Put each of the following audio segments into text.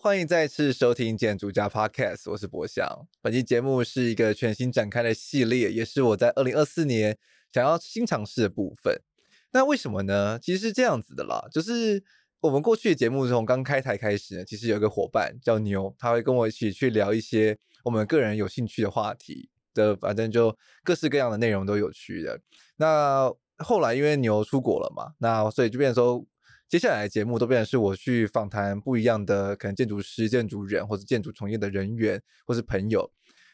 欢迎再次收听建筑家 Podcast，我是博翔。本期节目是一个全新展开的系列，也是我在二零二四年想要新尝试的部分。那为什么呢？其实是这样子的啦，就是我们过去的节目从刚开台开始呢，其实有一个伙伴叫牛，他会跟我一起去聊一些我们个人有兴趣的话题的，反正就各式各样的内容都有趣的。那后来因为牛出国了嘛，那所以就变成说。接下来的节目都变成是我去访谈不一样的可能建筑师、建筑人或者建筑从业的人员或是朋友。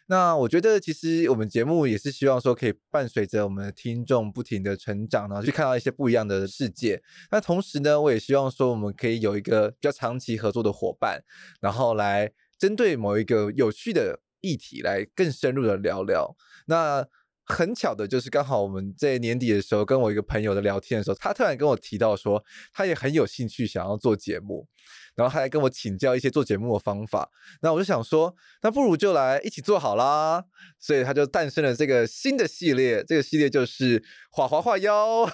那我觉得其实我们节目也是希望说可以伴随着我们的听众不停的成长，然后去看到一些不一样的世界。那同时呢，我也希望说我们可以有一个比较长期合作的伙伴，然后来针对某一个有趣的议题来更深入的聊聊。那很巧的就是，刚好我们在年底的时候，跟我一个朋友的聊天的时候，他突然跟我提到说，他也很有兴趣想要做节目，然后他还跟我请教一些做节目的方法。那我就想说，那不如就来一起做好啦。所以他就诞生了这个新的系列，这个系列就是华华画妖。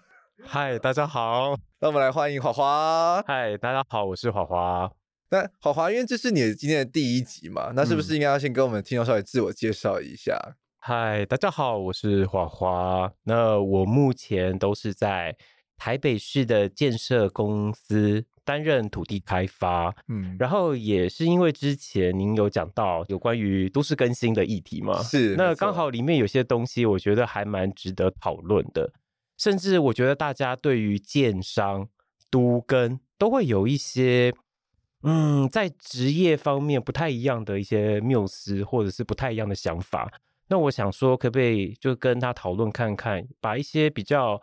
嗨，大家好，那我们来欢迎华华。嗨，大家好，我是华华。那华华，因为这是你今天的第一集嘛，那是不是应该要先跟我们听众稍微自我介绍一下？嗯嗨，大家好，我是华华。那我目前都是在台北市的建设公司担任土地开发。嗯，然后也是因为之前您有讲到有关于都市更新的议题嘛，是。那刚好里面有些东西，我觉得还蛮值得讨论的。甚至我觉得大家对于建商都跟都会有一些，嗯，在职业方面不太一样的一些谬思，或者是不太一样的想法。那我想说，可不可以就跟他讨论看看，把一些比较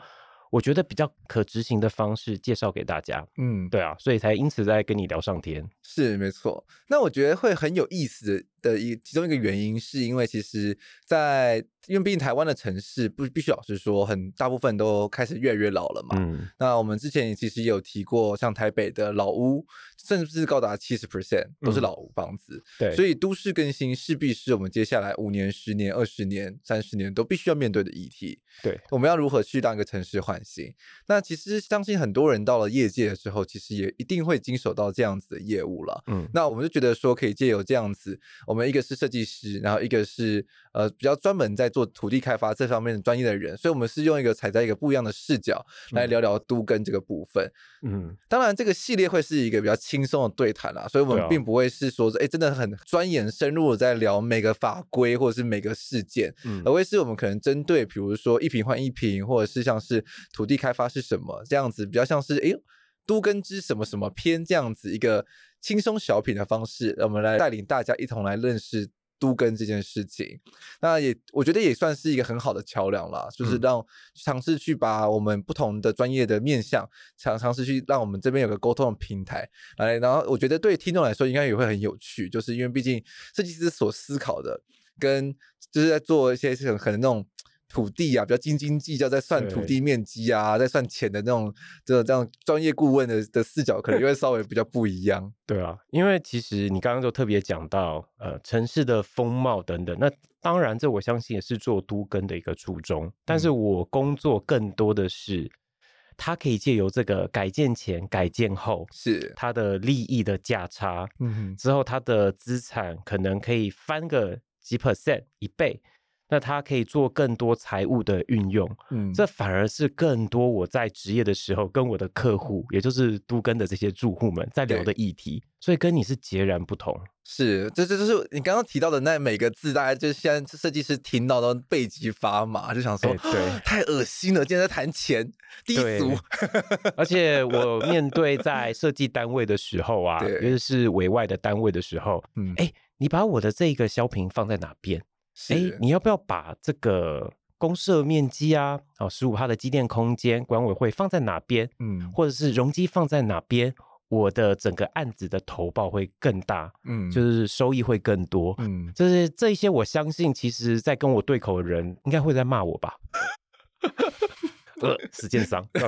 我觉得比较可执行的方式介绍给大家。嗯，对啊，所以才因此在跟你聊上天。是没错。那我觉得会很有意思的一其中一个原因，是因为其实，在因为毕竟台湾的城市不必须老实说，很大部分都开始越来越老了嘛。嗯。那我们之前其实也有提过，像台北的老屋。甚至高达七十 percent 都是老房子，嗯，对，所以都市更新势必是我们接下来五年、十年、二十年、三十年都必须要面对的议题。对，我们要如何去让一个城市换新？那其实相信很多人到了业界的时候，其实也一定会经手到这样子的业务了。嗯，那我们就觉得说，可以借由这样子，我们一个是设计师，然后一个是呃比较专门在做土地开发这方面的专业的人，所以我们是用一个踩在一个不一样的视角来聊聊都跟这个部分。嗯，当然这个系列会是一个比较轻松的对谈啦，所以我们并不会是说是哎、欸，真的很钻研深入的在聊每个法规或者是每个事件，嗯，而会是我们可能针对比如说一瓶换一瓶，或者是像是土地开发是什么这样子，比较像是哎，都跟之什么什么篇这样子一个轻松小品的方式，我们来带领大家一同来认识。都跟这件事情，那也我觉得也算是一个很好的桥梁啦，就是让尝试去把我们不同的专业的面向，尝尝试去让我们这边有个沟通的平台来，然后我觉得对听众来说应该也会很有趣，就是因为毕竟设计师所思考的跟就是在做一些很很那种。土地啊，比较斤斤计较，在算土地面积啊，在算钱的那种，这这样专业顾问的的视角，可能就会稍微比较不一样。对啊，因为其实你刚刚就特别讲到，呃，城市的风貌等等。那当然，这我相信也是做都更的一个初衷。但是我工作更多的是，它可以借由这个改建前、改建后，是它的利益的价差，嗯哼，之后它的资产可能可以翻个几 percent 一倍。那他可以做更多财务的运用，嗯，这反而是更多我在职业的时候跟我的客户，也就是都更的这些住户们在聊的议题，所以跟你是截然不同。是，这这就是你刚刚提到的那每个字，大家就现在设计师听到都背脊发麻，就想说，欸、对，太恶心了，竟然在谈钱，低俗。而且我面对在设计单位的时候啊，尤其是委外的单位的时候，嗯，哎、欸，你把我的这个销坪放在哪边？哎、欸，你要不要把这个公设面积啊，哦，十五帕的机电空间管委会放在哪边？嗯，或者是容积放在哪边？我的整个案子的投报会更大，嗯，就是收益会更多，嗯，就是这一些，我相信，其实在跟我对口的人应该会在骂我吧。呃，时间上，对，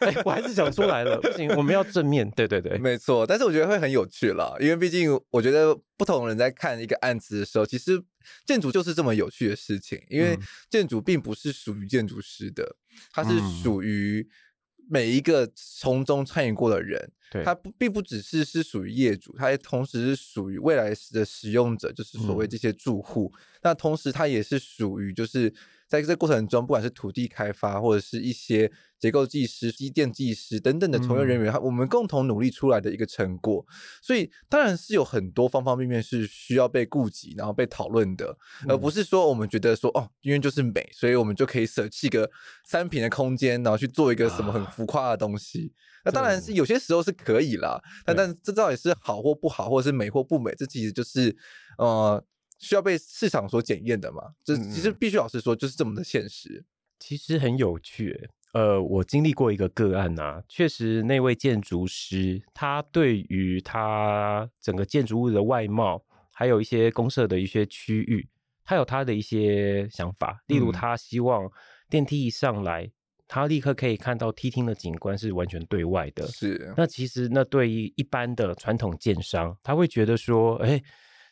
哎、欸，我还是想出来了，不行，我们要正面，对对对，没错。但是我觉得会很有趣啦，因为毕竟我觉得不同人在看一个案子的时候，其实建筑就是这么有趣的事情。因为建筑并不是属于建筑师的，它是属于每一个从中参与过的人。对，它不并不只是是属于业主，它也同时是属于未来的使用者，就是所谓这些住户。那同时，它也是属于就是。在这个过程中，不管是土地开发，或者是一些结构技师、机电技师等等的从业人员，嗯，我们共同努力出来的一个成果。所以，当然是有很多方方面面是需要被顾及，然后被讨论的，而不是说我们觉得说哦，因为就是美，所以我们就可以舍弃个三平的空间，然后去做一个什么很浮夸的东西。啊，那当然是有些时候是可以啦，但但这到底是好或不好，或者是美或不美，这其实就是呃。需要被市场所检验的嘛？这其实必须老实说，就是这么的现实。其实很有趣，呃，我经历过一个个案啊，确实那位建筑师，他对于他整个建筑物的外貌，还有一些公社的一些区域，他有他的一些想法。例如，他希望电梯一上来，嗯、他立刻可以看到梯厅的景观是完全对外的。是。那其实那对于一般的传统建商，他会觉得说，哎、欸。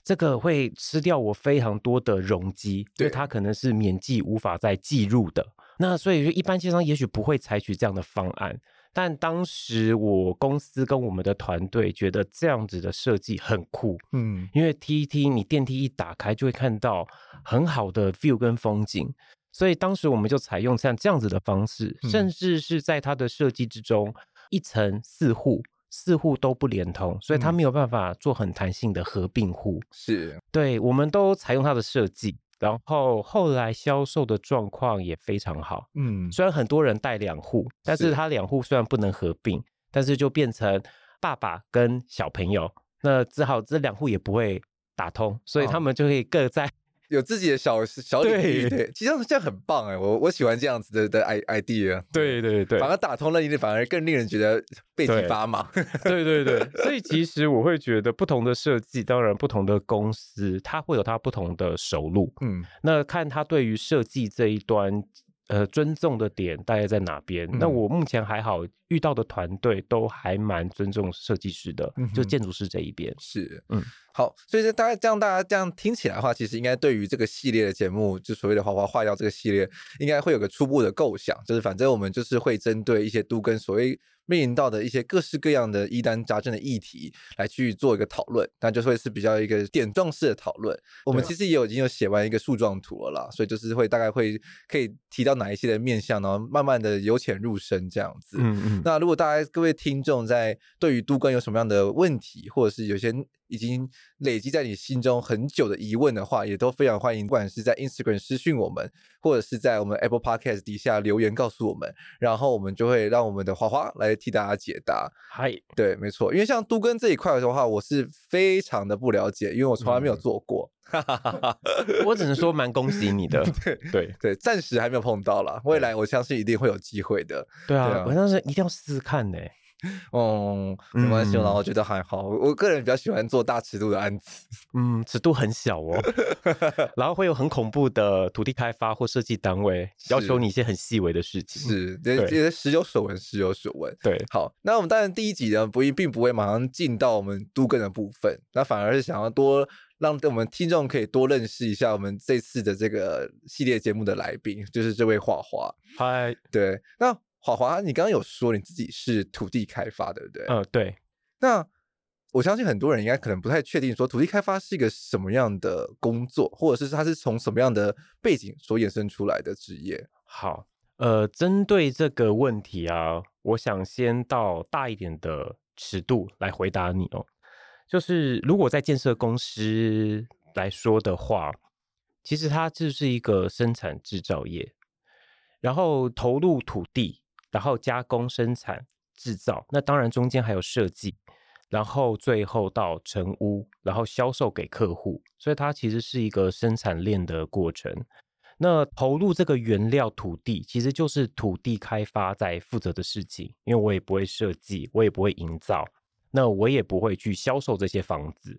这个会吃掉我非常多的容积，因为它可能是免记无法再计入的。那所以说，一般建商也许不会采取这样的方案。但当时我公司跟我们的团队觉得这样子的设计很酷，嗯，因为梯梯你电梯一打开就会看到很好的 view 跟风景，所以当时我们就采用像这样子的方式，甚至是在它的设计之中，一层四户。四户都不连通，所以它没有办法做很弹性的合并户。是，对，我们都采用它的设计，然后后来销售的状况也非常好。嗯，虽然很多人带两户，但是他两户虽然不能合并，但是就变成爸爸跟小朋友，那只好这两户也不会打通，所以他们就可以各在。有自己的小小领域，对，其实这样很棒哎，我我喜欢这样子的的 idea，对。对对，反而打通了，你反而更令人觉得背脊发麻，对对对，所以其实我会觉得不同的设计，当然不同的公司，它会有它不同的收入，嗯，那看他对于设计这一端。呃，尊重的点大概在哪边？嗯、那我目前还好，遇到的团队都还蛮尊重设计师的，嗯、就建筑师这一边。是，嗯，好，所以说大概这样，大家这样听起来的话，其实应该对于这个系列的节目，就所谓的“华华坏掉”这个系列，应该会有个初步的构想，就是反正我们就是会针对一些都跟所谓。面临到的一些各式各样的疑难杂症的议题来去做一个讨论，那就会是比较一个点状式的讨论。我们其实也有已经有写完一个树状图了啦，所以就是会大概会可以提到哪一些的面向，然后慢慢的由浅入深这样子。嗯嗯。那如果大家各位听众在对于都跟有什么样的问题，或者是有些。已经累积在你心中很久的疑问的话，也都非常欢迎，不管是在 Instagram 私讯我们，或者是在我们 Apple Podcast 底下留言告诉我们，然后我们就会让我们的花花来替大家解答。嗨，对，没错，因为像都更这一块的话，我是非常的不了解，因为我从来没有做过。哈哈哈哈 我只能说蛮恭喜你的。对对对，暂时还没有碰到啦，未来我相信一定会有机会的。对啊，我当时一定要试试看呢。哦，没关系，然后我觉得还好。我个人比较喜欢做大尺度的案子，嗯，尺度很小哦，然后会有很恐怖的土地开发或设计单位要求你一些很细微的事情，是，这些时有所闻，时有所闻。对，好，那我们当然第一集呢，不一并不会马上进到我们都更的部分，那反而是想要多让我们听众可以多认识一下我们这次的这个系列节目的来宾，就是这位画画。嗨，对，那。华华，你刚刚有说你自己是土地开发，对不对？嗯，对。那我相信很多人应该可能不太确定，说土地开发是一个什么样的工作，或者是它是从什么样的背景所衍生出来的职业。好，呃，针对这个问题啊，我想先到大一点的尺度来回答你哦。就是如果在建设公司来说的话，其实它就是一个生产制造业，然后投入土地，然后加工生产制造，那当然中间还有设计。然后最后到成屋，然后销售给客户，所以它其实是一个生产链的过程。那投入这个原料土地，其实就是土地开发在负责的事情，因为我也不会设计，我也不会营造，那我也不会去销售这些房子。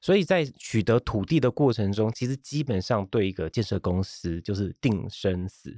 所以在取得土地的过程中，其实基本上对一个建设公司就是定生死。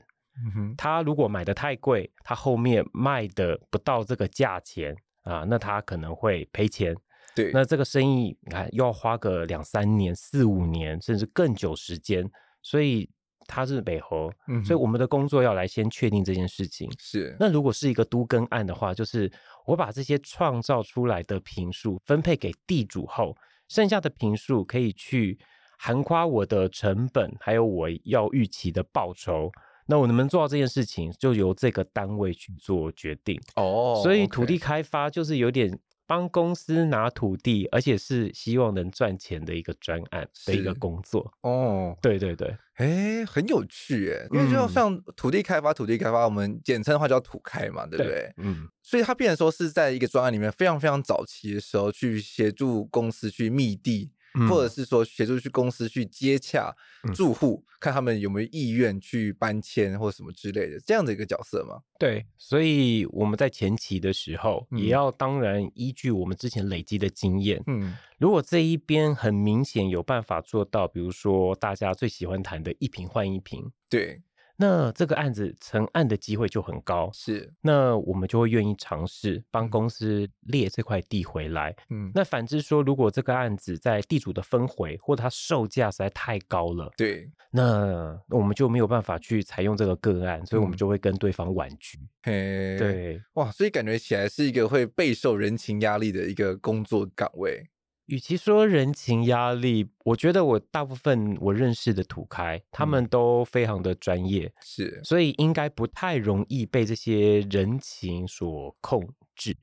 他如果买的太贵，他后面卖的不到这个价钱。啊，那他可能会赔钱。对，那这个生意你看又要花个两三年、四五年，甚至更久时间，所以他是北猴。嗯，所以我们的工作要来先确定这件事情。是，那如果是一个都更案的话，就是我把这些创造出来的平数分配给地主后，剩下的平数可以去含夸我的成本，还有我要预期的报酬。那我能不能做到这件事情，就由这个单位去做决定哦。Oh, 所以土地开发就是有点帮公司拿土地，而且是希望能赚钱的一个专案的一个工作哦。Oh, 对对对，哎，很有趣哎，因为就像土地开发，土地开发我们简称的话叫土开嘛，对不对？对嗯，所以它变成说是在一个专案里面非常非常早期的时候去协助公司去觅地。或者是说协助去公司去接洽住户，嗯、看他们有没有意愿去搬迁或什么之类的，这样的一个角色吗？对，所以我们在前期的时候，也要当然依据我们之前累积的经验，嗯，如果这一边很明显有办法做到，比如说大家最喜欢谈的一瓶换一瓶，对。那这个案子成案的机会就很高，是。那我们就会愿意尝试帮公司列这块地回来。嗯，那反之说，如果这个案子在地主的分回或者它售价实在太高了，对，那我们就没有办法去采用这个个案，所以我们就会跟对方婉拒。嘿，对，哇，所以感觉起来是一个会备受人情压力的一个工作岗位。与其说人情压力，我觉得我大部分我认识的土开，他们都非常的专业，是，所以应该不太容易被这些人情所控制。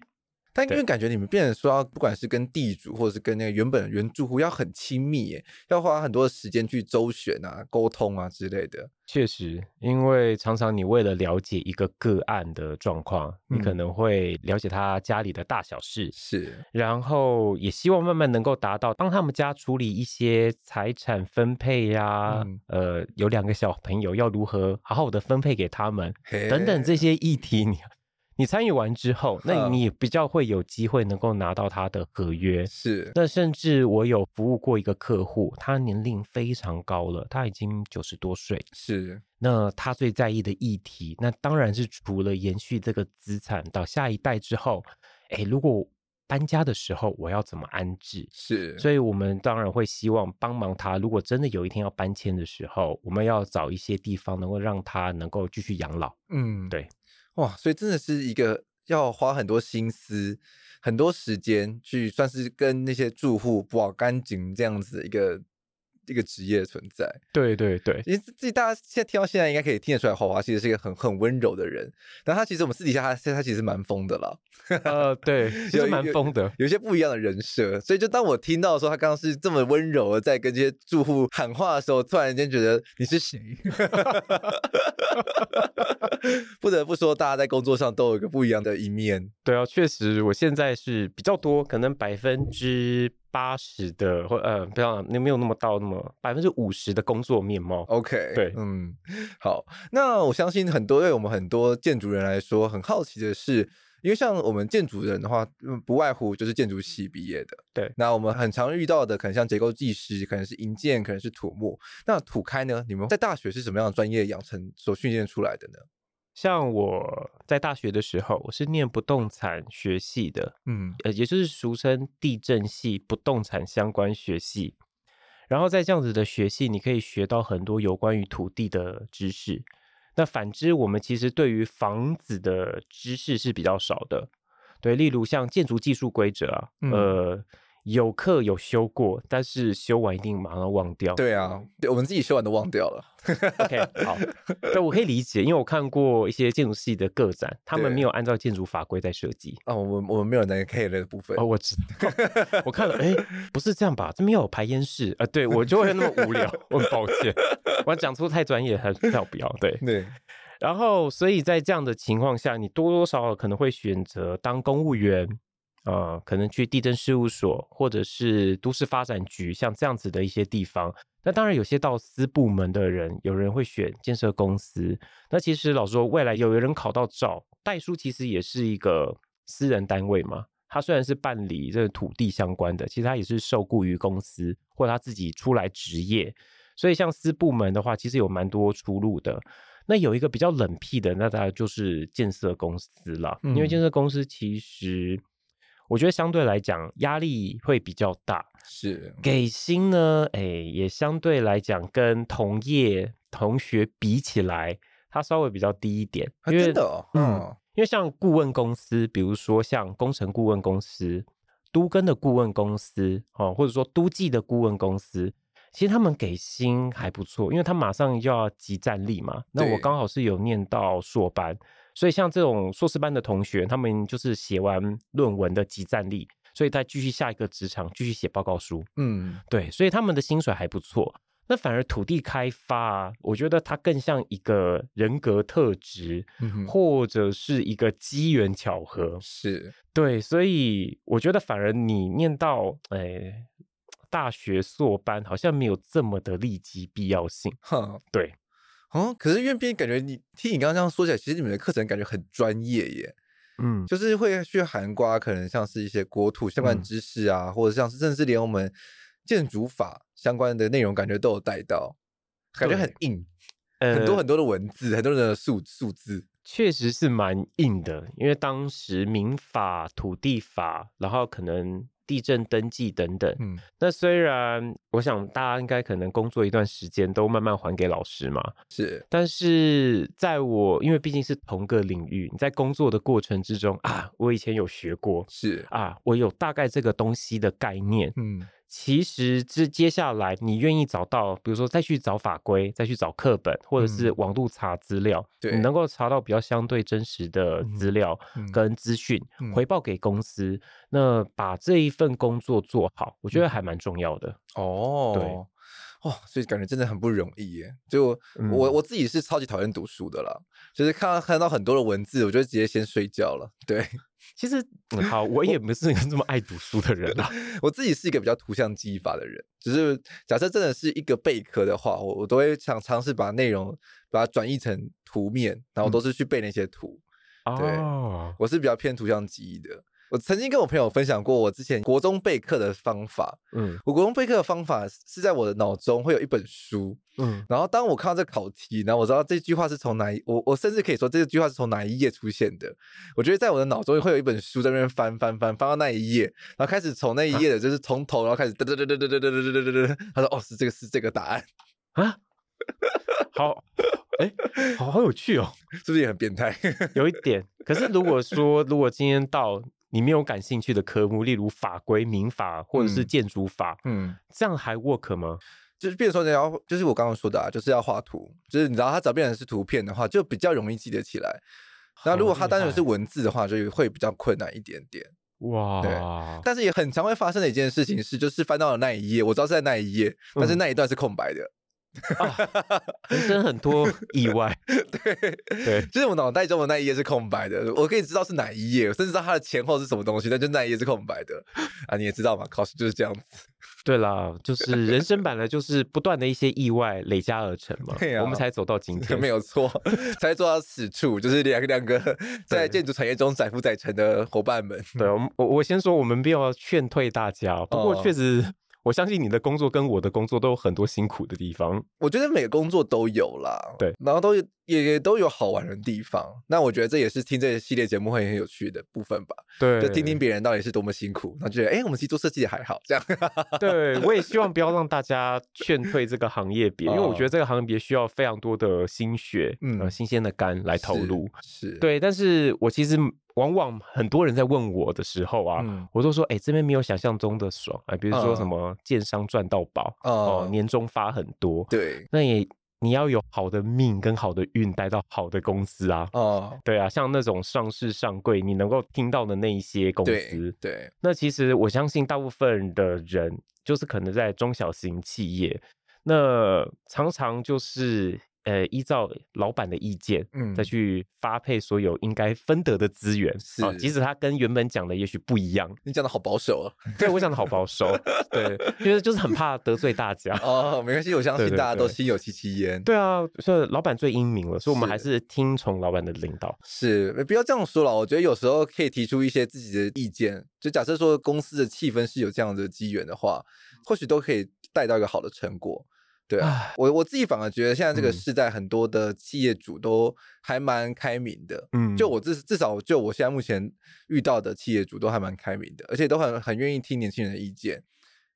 但因为感觉你们变成说，要不管是跟地主，或者是跟那个原本的原住户，要很亲密耶，要花很多的时间去周旋啊、沟通啊之类的。确实，因为常常你为了了解一个个案的状况，嗯、你可能会了解他家里的大小事，是，然后也希望慢慢能够达到，帮他们家处理一些财产分配呀、啊，嗯、呃，有两个小朋友要如何好好的分配给他们，等等这些议题你。你参与完之后，那你比较会有机会能够拿到他的合约。是，那甚至我有服务过一个客户，他年龄非常高了，他已经九十多岁。是，那他最在意的议题，那当然是除了延续这个资产到下一代之后，哎，如果搬家的时候我要怎么安置？是，所以我们当然会希望帮忙他。如果真的有一天要搬迁的时候，我们要找一些地方能够让他能够继续养老。嗯，对。哇，所以真的是一个要花很多心思、很多时间去，算是跟那些住户保干净这样子一个。一个职业存在，对对对，因为自己大家现在听到现在应该可以听得出来，华华其实是一个很很温柔的人。但他其实我们私底下他他其实蛮疯的啦，呃，对，其实蛮疯的，有些不一样的人设。所以就当我听到说他刚刚是这么温柔的在跟这些住户喊话的时候，突然间觉得你是谁？不得不说，大家在工作上都有一个不一样的一面。对啊，确实，我现在是比较多，可能百分之。八十的或呃，不要，你没有那么到那么百分之五十的工作面貌。OK，对，嗯，好，那我相信很多对我们很多建筑人来说很好奇的是，因为像我们建筑人的话，不外乎就是建筑系毕业的。对，那我们很常遇到的，可能像结构技师，可能是营建，可能是土木。那土开呢？你们在大学是什么样的专业养成所训练出来的呢？像我在大学的时候，我是念不动产学系的，嗯，呃，也就是俗称地震系不动产相关学系。然后在这样子的学系，你可以学到很多有关于土地的知识。那反之，我们其实对于房子的知识是比较少的。对，例如像建筑技术规则啊，嗯、呃。有课有修过，但是修完一定马上忘掉。对啊，对，我们自己修完都忘掉了。OK，好，对，我可以理解，因为我看过一些建筑系的个展，他们没有按照建筑法规在设计。啊，我们我们没有那个 K 的部分。哦，我知道，我看了，哎，不是这样吧？这边要有排烟室啊？呃，对，我就会那么无聊，我很抱歉，我讲出太专业，还是要不要？对 对。然后，所以在这样的情况下，你多多少少可能会选择当公务员。呃，可能去地震事务所或者是都市发展局，像这样子的一些地方。那当然，有些到私部门的人，有人会选建设公司。那其实老实说，未来有人考到照代书，其实也是一个私人单位嘛。他虽然是办理这个土地相关的，其实他也是受雇于公司，或者他自己出来职业。所以像私部门的话，其实有蛮多出路的。那有一个比较冷僻的，那当然就是建设公司了，嗯、因为建设公司其实。我觉得相对来讲压力会比较大，是给薪呢，哎，也相对来讲跟同业同学比起来，它稍微比较低一点。因为、啊、真的、哦，嗯，因为像顾问公司，比如说像工程顾问公司、都更的顾问公司，哦，或者说都计的顾问公司，其实他们给薪还不错，因为他马上就要集战力嘛。那我刚好是有念到硕班。所以像这种硕士班的同学，他们就是写完论文的即战力，所以他继续下一个职场，继续写报告书。嗯，对，所以他们的薪水还不错。那反而土地开发啊，我觉得它更像一个人格特质，嗯、或者是一个机缘巧合。是对，所以我觉得反而你念到哎大学硕班，好像没有这么的立即必要性。哼，对。哦，可是院编感觉你听你刚刚这样说起来，其实你们的课程感觉很专业耶，嗯，就是会去涵盖可能像是一些国土相关知识啊，嗯、或者像是甚至连我们建筑法相关的内容，感觉都有带到，感觉很硬，呃、很多很多的文字，很多的数数字，确实是蛮硬的，因为当时民法、土地法，然后可能。地震登记等等，嗯，那虽然我想大家应该可能工作一段时间都慢慢还给老师嘛，是，但是在我因为毕竟是同个领域，你在工作的过程之中啊，我以前有学过，是。啊，我有大概这个东西的概念，嗯。其实，这接下来你愿意找到，比如说再去找法规，再去找课本，或者是网路查资料，嗯、对，你能够查到比较相对真实的资料跟资讯，回报给公司，那把这一份工作做好，我觉得还蛮重要的。哦，对，哦，所以感觉真的很不容易耶。就我、嗯、我自己是超级讨厌读书的啦，就是看到看到很多的文字，我就直接先睡觉了。对。其实、嗯、好，我也不是一个这么爱读书的人啊。我自己是一个比较图像记忆法的人，只是假设真的是一个备课的话，我我都会想尝试把内容把它转译成图面，然后都是去背那些图。嗯、对，哦、我是比较偏图像记忆的。我曾经跟我朋友分享过我之前国中备课的方法。嗯，我国中备课的方法是在我的脑中会有一本书。嗯，然后当我看到这考题，然后我知道这句话是从哪一，我我甚至可以说这句话是从哪一页出现的。我觉得在我的脑中会有一本书在那边翻翻翻翻到那一页，然后开始从那一页的就是从头，然后开始哒哒哒哒哒哒哒哒哒哒哒。他说：“哦，是这个是这个答案啊。”好，哎，好好有趣哦，是不是也很变态？有一点。可是如果说如果今天到。你没有感兴趣的科目，例如法规、民法或者是建筑法，嗯，嗯，这样还 work 吗？就是，变成说你要，就是我刚刚说的啊，就是要画图，就是你知道，他只要变成是图片的话，就比较容易记得起来。那如果它单纯是文字的话，就会比较困难一点点。哇，对。但是也很常会发生的一件事情是，就是翻到了那一页，我知道是在那一页，但是那一段是空白的。人生很多意外，对对，就是我脑袋中的那一页是空白的，我可以知道是哪一页，甚至知道它的前后是什么东西，但就那一页是空白的啊，你也知道嘛，考试就是这样子。对啦，就是人生本来就是不断的一些意外累加而成嘛，我们才走到今天，没有错，才做到此处，就是两个两个在建筑产业中载浮载沉的伙伴们。对，我我我先说，我们没有劝退大家，不过确实。哦我相信你的工作跟我的工作都有很多辛苦的地方。我觉得每个工作都有啦，对，然后都也也都有好玩的地方。那我觉得这也是听这个系列节目会很有趣的部分吧。对，就听听别人到底是多么辛苦，然后觉得哎，我们其实做设计也还好这样。对，我也希望不要让大家劝退这个行业别，因为我觉得这个行业别需要非常多的心血，嗯，新鲜的肝来投入。是，对。但是我其实往往很多人在问我的时候啊，嗯、我都说，哎、欸，这边没有想象中的爽。啊，比如说什么建商赚到宝、嗯、哦，年终发很多，对，那也。你要有好的命跟好的运，待到好的公司啊！哦，对啊，像那种上市上柜，你能够听到的那一些公司，对，对，那其实我相信大部分的人，就是可能在中小型企业，那常常就是。呃，依照老板的意见，嗯，再去发配所有应该分得的资源，是、哦，即使他跟原本讲的也许不一样。你讲的好保守啊，对，我讲的好保守，对，因为就是很怕得罪大家。哦，没关系，我相信大家都心有戚戚焉。对啊，所以老板最英明了，所以我们还是听从老板的领导。是，不要这样说了，我觉得有时候可以提出一些自己的意见。就假设说公司的气氛是有这样的机缘的话，或许都可以带到一个好的成果。对啊，我我自己反而觉得现在这个时代，很多的企业主都还蛮开明的。嗯，就我至至少就我现在目前遇到的企业主都还蛮开明的，而且都很很愿意听年轻人的意见。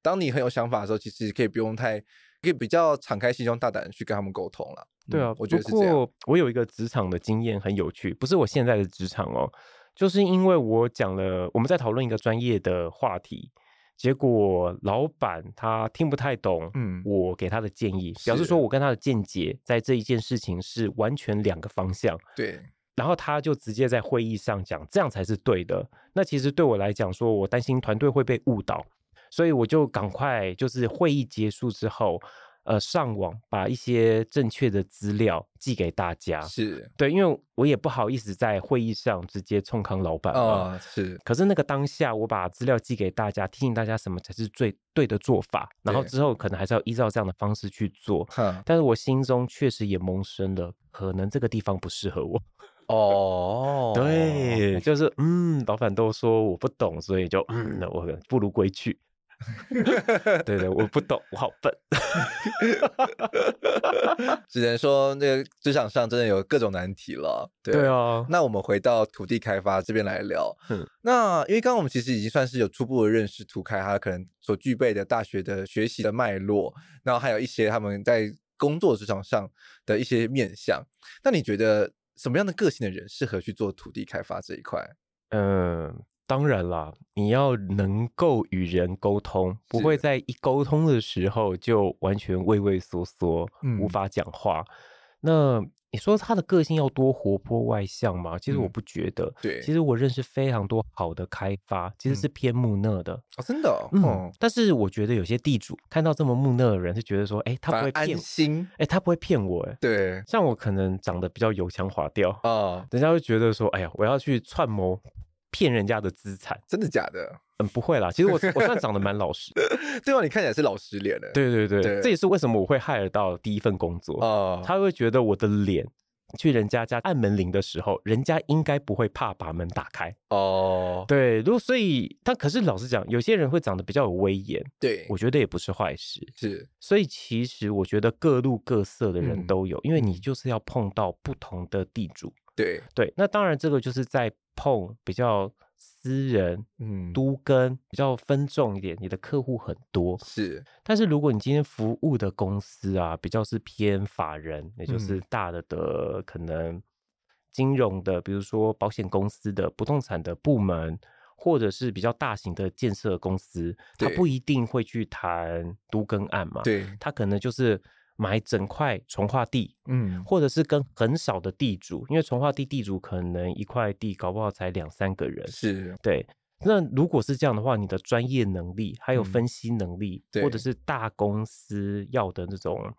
当你很有想法的时候，其实可以不用太，可以比较敞开心胸、大胆的去跟他们沟通了。对啊，我觉得是这样。我有一个职场的经验很有趣，不是我现在的职场哦，就是因为我讲了，我们在讨论一个专业的话题。结果老板他听不太懂，嗯，我给他的建议，嗯、表示说我跟他的见解在这一件事情是完全两个方向。对，然后他就直接在会议上讲，这样才是对的。那其实对我来讲，说我担心团队会被误导，所以我就赶快就是会议结束之后。呃，上网把一些正确的资料寄给大家，是对，因为我也不好意思在会议上直接冲康老板啊、哦，是。可是那个当下，我把资料寄给大家，提醒大家什么才是最对的做法，然后之后可能还是要依照这样的方式去做。但是我心中确实也萌生了，可能这个地方不适合我。哦，对，就是嗯，老板都说我不懂，所以就嗯，那我不如归去。对对，我不懂，我好笨，只能说那个职场上真的有各种难题了。对，对啊，那我们回到土地开发这边来聊。嗯，那因为刚刚我们其实已经算是有初步的认识土开它可能所具备的大学的学习的脉络，然后还有一些他们在工作职场上的一些面向。那你觉得什么样的个性的人适合去做土地开发这一块？嗯。当然啦，你要能够与人沟通，不会在一沟通的时候就完全畏畏缩缩，嗯、无法讲话。那你说他的个性要多活泼外向吗？其实我不觉得。嗯、对，其实我认识非常多好的开发，其实是偏木讷的。哦，真的、哦。嗯。但是我觉得有些地主看到这么木讷的人，是觉得说，哎，他不会骗心，哎，他不会骗我，哎。对。像我可能长得比较油腔滑调啊，哦、人家会觉得说，哎呀，我要去串谋。骗人家的资产，真的假的？嗯，不会啦。其实我我算长得蛮老实的，对吧？你看起来是老实脸的。对对对，对这也是为什么我会 hire 到第一份工作哦。他会觉得我的脸去人家家按门铃的时候，人家应该不会怕把门打开哦。对，如果所以，但可是老实讲，有些人会长得比较有威严，对，我觉得也不是坏事。是，所以其实我觉得各路各色的人都有，嗯、因为你就是要碰到不同的地主。对对，那当然这个就是在碰比较。私人，嗯，都跟比较分众一点，你的客户很多是，但是如果你今天服务的公司啊，比较是偏法人，也就是大的的可能金融的，比如说保险公司的不动产的部门，或者是比较大型的建设公司，他不一定会去谈都更案嘛，对，他可能就是。买整块从化地，嗯，或者是跟很少的地主，因为从化地地主可能一块地搞不好才两三个人，是对。那如果是这样的话，你的专业能力还有分析能力，嗯、或者是大公司要的那种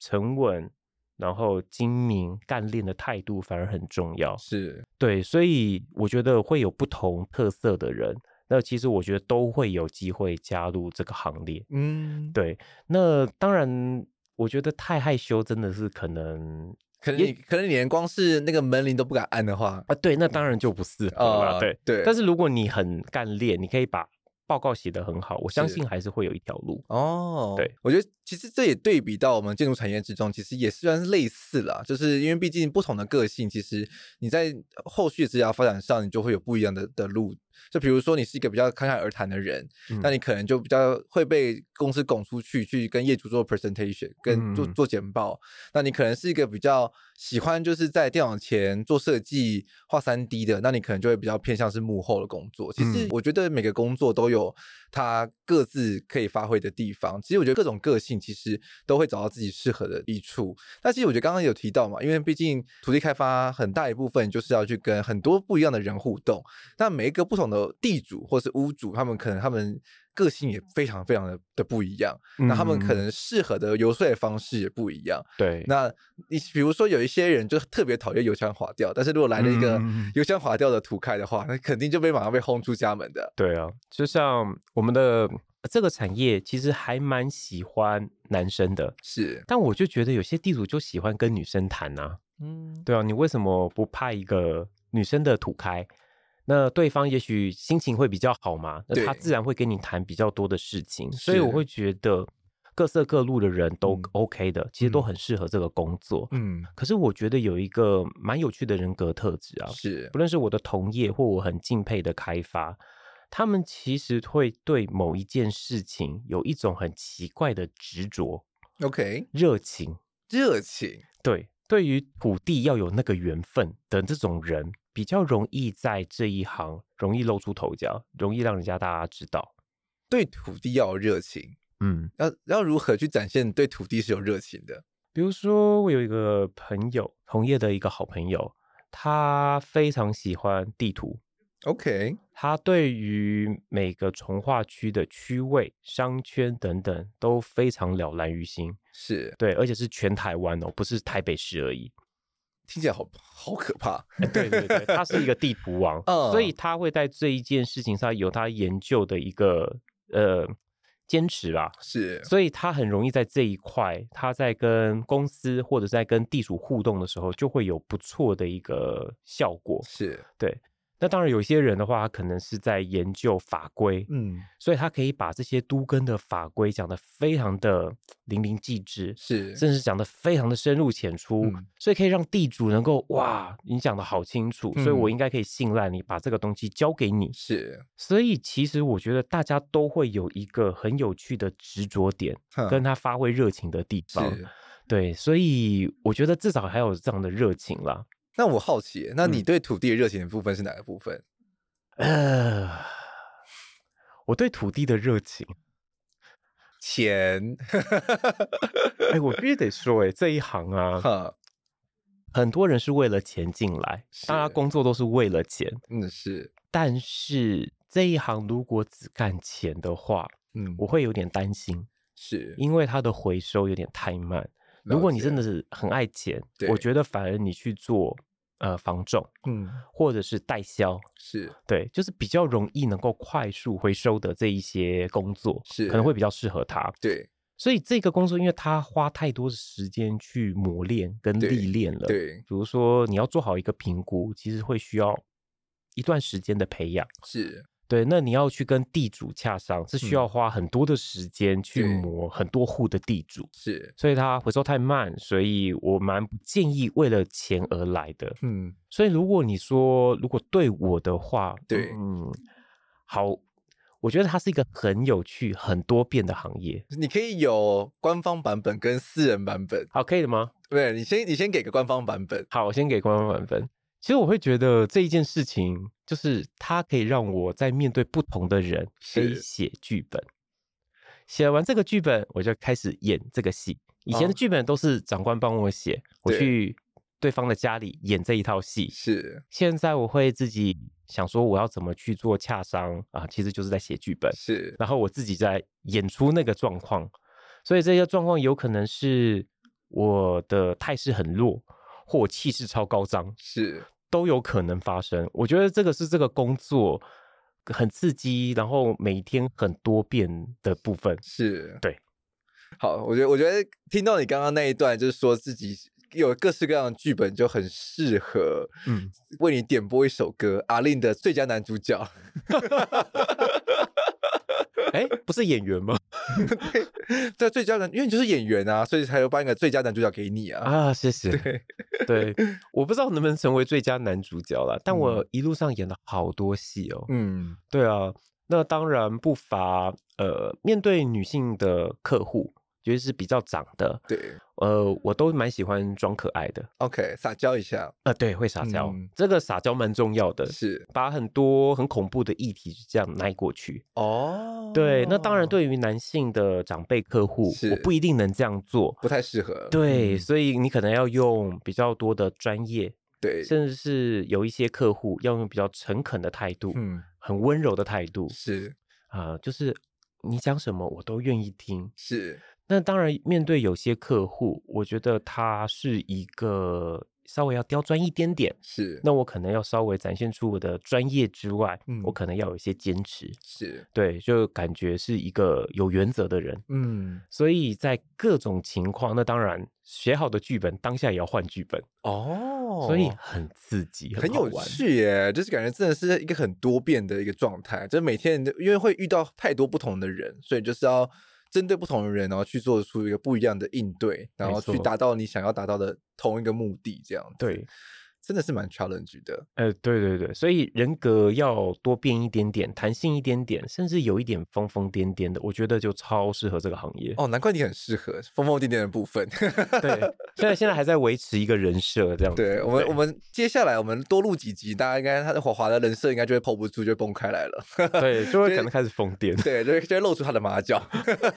沉稳，然后精明干练的态度，反而很重要。是对，所以我觉得会有不同特色的人，那其实我觉得都会有机会加入这个行列。嗯，对。那当然。我觉得太害羞，真的是可能，可能你可能你连光是那个门铃都不敢按的话啊，对，那当然就不适合了。对、呃、对，但是如果你很干练，你可以把报告写得很好，我相信还是会有一条路。哦，对，我觉得其实这也对比到我们建筑产业之中，其实也虽然是类似啦，就是因为毕竟不同的个性，其实你在后续职业发展上，你就会有不一样的的路就比如说你是一个比较侃侃而谈的人，嗯、那你可能就比较会被公司拱出去，去跟业主做 presentation，跟做做简报。嗯、那你可能是一个比较喜欢就是在电脑前做设计、画三 D 的，那你可能就会比较偏向是幕后的工作。其实我觉得每个工作都有他各自可以发挥的地方。其实我觉得各种个性其实都会找到自己适合的一处。那其实我觉得刚刚有提到嘛，因为毕竟土地开发很大一部分就是要去跟很多不一样的人互动。那每一个不同的地主或是屋主，他们可能他们个性也非常非常的的不一样。嗯、那他们可能适合的游说的方式也不一样。对，那你比如说有一些人就特别讨厌油腔滑调，但是如果来了一个油腔滑调的土开的话，那肯定就被马上被轰出家门的。对啊，就像我们的这个产业，其实还蛮喜欢男生的，是。但我就觉得有些地主就喜欢跟女生谈啊。嗯，对啊，你为什么不派一个女生的土开？那对方也许心情会比较好嘛，那他自然会跟你谈比较多的事情，所以我会觉得各色各路的人都 OK 的，嗯、其实都很适合这个工作。嗯，可是我觉得有一个蛮有趣的人格特质啊，是。不论是我的同业或我很敬佩的开发，他们其实会对某一件事情有一种很奇怪的执着。OK，热情，热情，对，对于土地要有那个缘分的这种人。比较容易在这一行容易露出头角，容易让人家大家知道。对土地要有热情，嗯，要要如何去展现对土地是有热情的？比如说，我有一个朋友，同业的一个好朋友，他非常喜欢地图。OK，他对于每个从化区的区位、商圈等等都非常了然于心。是对，而且是全台湾哦，不是台北市而已。听起来好好可怕。对对对，他是一个地图王，嗯、所以他会在这一件事情上有他研究的一个呃坚持吧。是，所以他很容易在这一块，他在跟公司或者在跟地主互动的时候，就会有不错的一个效果。是对。那当然，有些人的话，他可能是在研究法规，嗯，所以他可以把这些都更的法规讲得非常的 淋漓尽致，是，甚至讲得非常的深入浅出，嗯、所以可以让地主能够哇，你讲的好清楚，嗯、所以我应该可以信赖你，把这个东西交给你，是。所以其实我觉得大家都会有一个很有趣的执着点，跟他发挥热情的地方，是。对，所以我觉得至少还有这样的热情啦。那我好奇，那你对土地的热情的部分是哪个部分？嗯、呃，我对土地的热情，钱。哎、欸，我必须得说、欸，哎，这一行啊，哈很多人是为了钱进来，是大家工作都是为了钱。嗯，是。但是这一行如果只干钱的话，嗯，我会有点担心，是因为它的回收有点太慢。如果你真的是很爱钱，我觉得反而你去做呃房仲，嗯，或者是代销，是。对，就是比较容易能够快速回收的这一些工作，是可能会比较适合他。对，所以这个工作，因为他花太多的时间去磨练跟历练了，对，对，比如说你要做好一个评估，其实会需要一段时间的培养，是。对，那你要去跟地主洽商，是需要花很多的时间去磨很多户的地主，是，所以它回收太慢，所以我蛮不建议为了钱而来的。嗯，所以如果你说如果对我的话，对，嗯，好，我觉得它是一个很有趣、很多变的行业。你可以有官方版本跟私人版本，好，可以的吗？对，你先，你先给个官方版本。好，我先给官方版本。其实我会觉得这一件事情，就是它可以让我在面对不同的人，可以写剧本。写完这个剧本，我就开始演这个戏。以前的剧本都是长官帮我写，我去对方的家里演这一套戏。是，现在我会自己想说我要怎么去做洽商啊，其实就是在写剧本。是，然后我自己在演出那个状况，所以这些状况有可能是我的态势很弱，或我气势超高涨。是。都有可能发生，我觉得这个是这个工作很刺激，然后每天很多变的部分。是，对。好，我觉得，我觉得听到你刚刚那一段，就是说自己有各式各样的剧本，就很适合，嗯，为你点播一首歌，阿令的最佳男主角。哎，不是演员吗？对，在最佳男，因为你就是演员啊，所以才有颁一个最佳男主角给你啊。啊，谢谢。对，对，我不知道能不能成为最佳男主角啦，但我一路上演了好多戏哦。嗯，对啊，那当然不乏呃，面对女性的客户。觉得是比较长的，对，呃，我都蛮喜欢装可爱的。OK，撒娇一下，呃，对，会撒娇，嗯、这个撒娇蛮重要的，是把很多很恐怖的议题就这样耐过去。哦，对，那当然，对于男性的长辈客户，我不一定能这样做，不太适合。对，嗯、所以你可能要用比较多的专业，对，甚至是有一些客户要用比较诚恳的态度，嗯，很温柔的态度，是啊、呃，就是你讲什么我都愿意听，是。那当然，面对有些客户，我觉得他是一个稍微要刁钻一点点，是。那我可能要稍微展现出我的专业之外，嗯，我可能要有一些坚持，是对，就感觉是一个有原则的人，嗯。所以在各种情况，那当然写好的剧本当下也要换剧本哦，所以很刺激，很有趣耶，就是感觉真的是一个很多变的一个状态，就是每天因为会遇到太多不同的人，所以就是要。针对不同的人，然后去做出一个不一样的应对，然后去达到你想要达到的同一个目的，这样子。对。真的是蛮 challenge 的，呃，对对对，所以人格要多变一点点，弹性一点点，甚至有一点疯疯癫癫的，我觉得就超适合这个行业。哦，难怪你很适合疯疯癫癫的部分。对，现在现在还在维持一个人设这样子。对我们，我们接下来我们多录几集，大家应该他的华华的人设应该就会 hold 不住，就会崩开来了。对，就会 可能开始疯癫。对，就会就会露出他的马脚。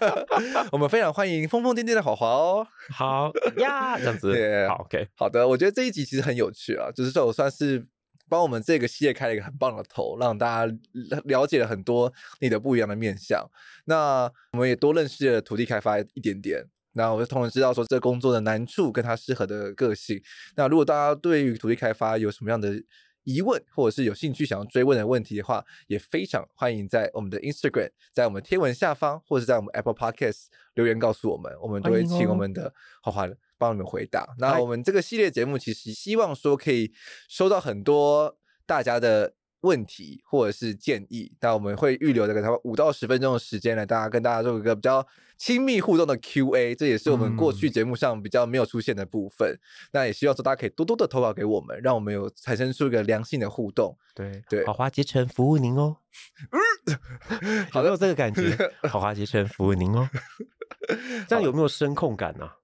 我们非常欢迎疯疯癫癫的华华哦。好呀，这样子。对，好，OK，好的，我觉得这一集其实很有趣啊，就是说我算是帮我们这个系列开了一个很棒的头，让大家了解了很多你的不一样的面相。那我们也多认识了土地开发一点点，那我就同时知道说这工作的难处跟他适合的个性。那如果大家对于土地开发有什么样的疑问，或者是有兴趣想要追问的问题的话，也非常欢迎在我们的 Instagram，在我们贴文下方，或者是在我们 Apple Podcast 留言告诉我们，我们都会请我们的华华帮你们回答。那我们这个系列节目其实希望说可以收到很多大家的问题或者是建议，那我们会预留这个他们五到十分钟的时间来，大家跟大家做一个比较亲密互动的 Q&A，这也是我们过去节目上比较没有出现的部分。嗯、那也希望说大家可以多多的投稿给我们，让我们有产生出一个良性的互动。对对，好华集成服务您哦。好的，有这个感觉。好华集成服务您哦。这样有没有声控感呢、啊？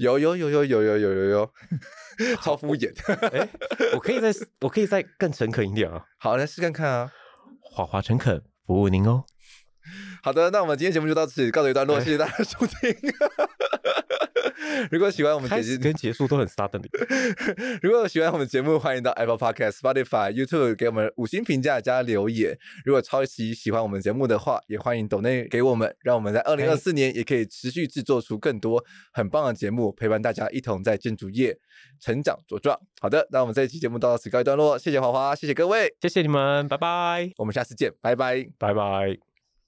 有有有有有有有有有，超敷衍。哎，我可以再我可以再更诚恳一点啊。好，来试看看啊。华华诚恳服务您哦。好的，那我们今天节目就到此告一段落，谢谢大家收听。如果喜欢我们节目，跟结束都很 sudden。如果喜欢我们节目，欢迎到 Apple Podcast、Spotify、YouTube 给我们五星评价加留言。如果超级喜欢我们节目的话，也欢迎抖内给我们，让我们在二零二四年也可以持续制作出更多很棒的节目，陪伴大家一同在建筑业成长茁壮。好的，那我们这一期节目到此告一段落，谢谢华华，谢谢各位，谢谢你们，拜拜，我们下次见，拜拜，拜拜。